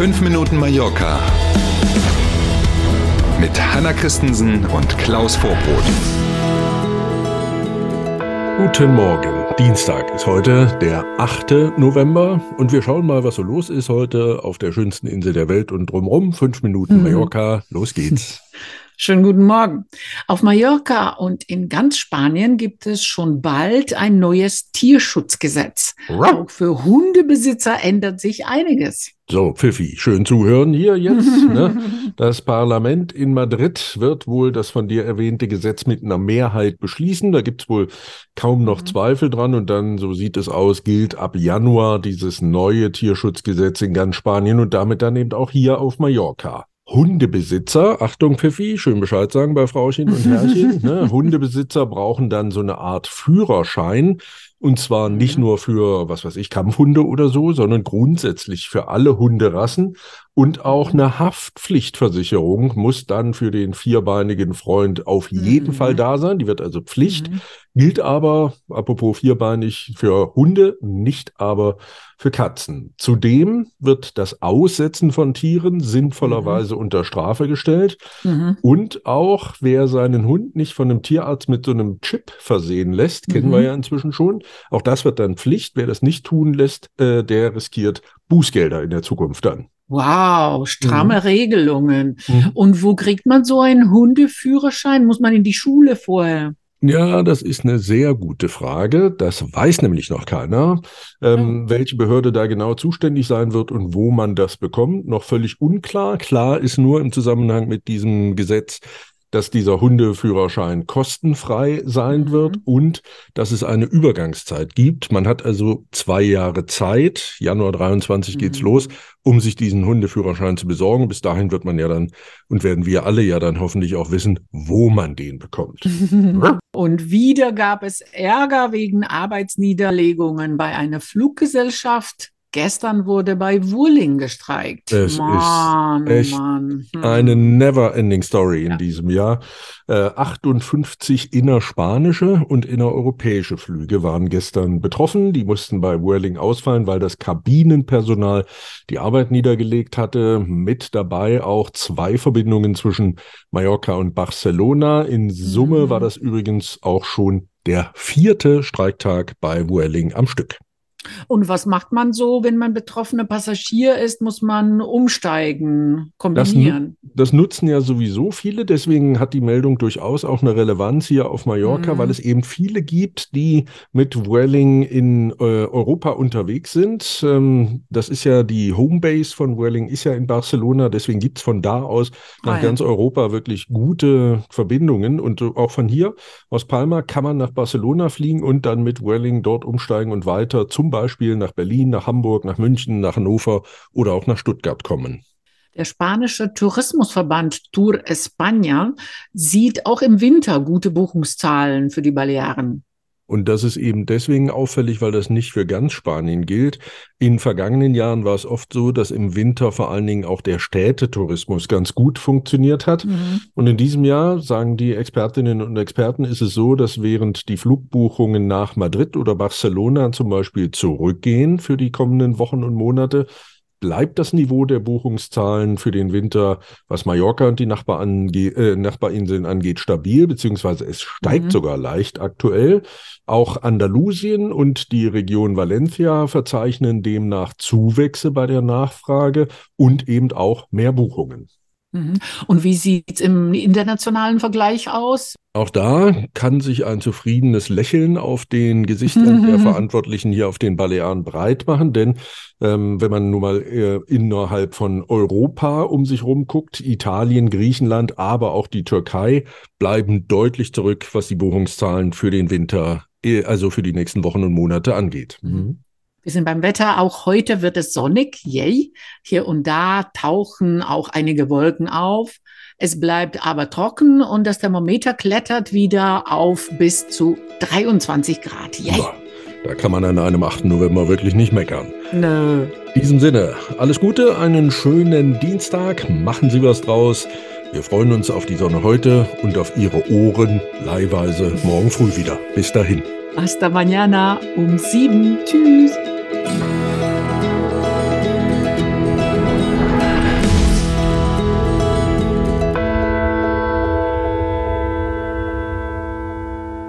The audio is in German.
5 Minuten Mallorca mit Hanna Christensen und Klaus Vorbrot. Guten Morgen. Dienstag ist heute der 8. November und wir schauen mal, was so los ist heute auf der schönsten Insel der Welt und drumherum. Fünf Minuten Mallorca. Los geht's. Schönen guten Morgen. Auf Mallorca und in ganz Spanien gibt es schon bald ein neues Tierschutzgesetz. Auch für Hundebesitzer ändert sich einiges. So, Pfiffi, schön zuhören hier jetzt. Ne? Das Parlament in Madrid wird wohl das von dir erwähnte Gesetz mit einer Mehrheit beschließen. Da gibt es wohl kaum noch mhm. Zweifel dran. Und dann, so sieht es aus, gilt ab Januar dieses neue Tierschutzgesetz in ganz Spanien und damit dann eben auch hier auf Mallorca. Hundebesitzer, Achtung Pfiffi, schön Bescheid sagen bei Frauchen und Herrchen, ne? Hundebesitzer brauchen dann so eine Art Führerschein, und zwar nicht mhm. nur für, was weiß ich, Kampfhunde oder so, sondern grundsätzlich für alle Hunderassen. Und auch mhm. eine Haftpflichtversicherung muss dann für den vierbeinigen Freund auf jeden mhm. Fall da sein. Die wird also Pflicht. Mhm. Gilt aber, apropos vierbeinig, für Hunde, nicht aber für Katzen. Zudem wird das Aussetzen von Tieren sinnvollerweise mhm. unter Strafe gestellt. Mhm. Und auch wer seinen Hund nicht von einem Tierarzt mit so einem Chip versehen lässt, kennen wir ja inzwischen schon, auch das wird dann Pflicht. Wer das nicht tun lässt, äh, der riskiert Bußgelder in der Zukunft dann. Wow, stramme mhm. Regelungen. Mhm. Und wo kriegt man so einen Hundeführerschein? Muss man in die Schule vorher? Ja, das ist eine sehr gute Frage. Das weiß nämlich noch keiner, ähm, ja. welche Behörde da genau zuständig sein wird und wo man das bekommt. Noch völlig unklar. Klar ist nur im Zusammenhang mit diesem Gesetz, dass dieser Hundeführerschein kostenfrei sein mhm. wird und dass es eine Übergangszeit gibt. Man hat also zwei Jahre Zeit, Januar 23 mhm. geht's los, um sich diesen Hundeführerschein zu besorgen. Bis dahin wird man ja dann und werden wir alle ja dann hoffentlich auch wissen, wo man den bekommt. und wieder gab es Ärger wegen Arbeitsniederlegungen bei einer Fluggesellschaft. Gestern wurde bei Wurling gestreikt. Es Mann, ist echt Mann. Hm. eine never-ending Story in ja. diesem Jahr. Äh, 58 innerspanische und innereuropäische Flüge waren gestern betroffen. Die mussten bei Whirling ausfallen, weil das Kabinenpersonal die Arbeit niedergelegt hatte. Mit dabei auch zwei Verbindungen zwischen Mallorca und Barcelona. In Summe mhm. war das übrigens auch schon der vierte Streiktag bei Whirling am Stück. Und was macht man so, wenn man betroffener Passagier ist? Muss man umsteigen, kombinieren? Das, das, nutzen ja sowieso viele. Deswegen hat die Meldung durchaus auch eine Relevanz hier auf Mallorca, mhm. weil es eben viele gibt, die mit Welling in äh, Europa unterwegs sind. Ähm, das ist ja die Homebase von Welling, ist ja in Barcelona. Deswegen gibt es von da aus nach ah, ja. ganz Europa wirklich gute Verbindungen. Und auch von hier aus Palma kann man nach Barcelona fliegen und dann mit Welling dort umsteigen und weiter zum Beispiel nach Berlin, nach Hamburg, nach München, nach Hannover oder auch nach Stuttgart kommen. Der spanische Tourismusverband Tour España sieht auch im Winter gute Buchungszahlen für die Balearen. Und das ist eben deswegen auffällig, weil das nicht für ganz Spanien gilt. In vergangenen Jahren war es oft so, dass im Winter vor allen Dingen auch der Städtetourismus ganz gut funktioniert hat. Mhm. Und in diesem Jahr, sagen die Expertinnen und Experten, ist es so, dass während die Flugbuchungen nach Madrid oder Barcelona zum Beispiel zurückgehen für die kommenden Wochen und Monate, bleibt das Niveau der Buchungszahlen für den Winter, was Mallorca und die äh, Nachbarinseln angeht, stabil, beziehungsweise es steigt mhm. sogar leicht aktuell. Auch Andalusien und die Region Valencia verzeichnen demnach Zuwächse bei der Nachfrage und eben auch mehr Buchungen. Mhm. Und wie sieht es im internationalen Vergleich aus? Auch da kann sich ein zufriedenes Lächeln auf den Gesichtern der Verantwortlichen hier auf den Balearen breit machen, denn ähm, wenn man nun mal äh, innerhalb von Europa um sich rum guckt, Italien, Griechenland, aber auch die Türkei bleiben deutlich zurück, was die Buchungszahlen für den Winter, äh, also für die nächsten Wochen und Monate angeht. Mhm. Wir sind beim Wetter. Auch heute wird es sonnig. Yay. Hier und da tauchen auch einige Wolken auf. Es bleibt aber trocken und das Thermometer klettert wieder auf bis zu 23 Grad. Yay. Ja, da kann man an einem 8. November wirklich nicht meckern. Nö. In diesem Sinne, alles Gute, einen schönen Dienstag. Machen Sie was draus. Wir freuen uns auf die Sonne heute und auf Ihre Ohren leihweise morgen früh wieder. Bis dahin. Hasta mañana um sieben. Tschüss.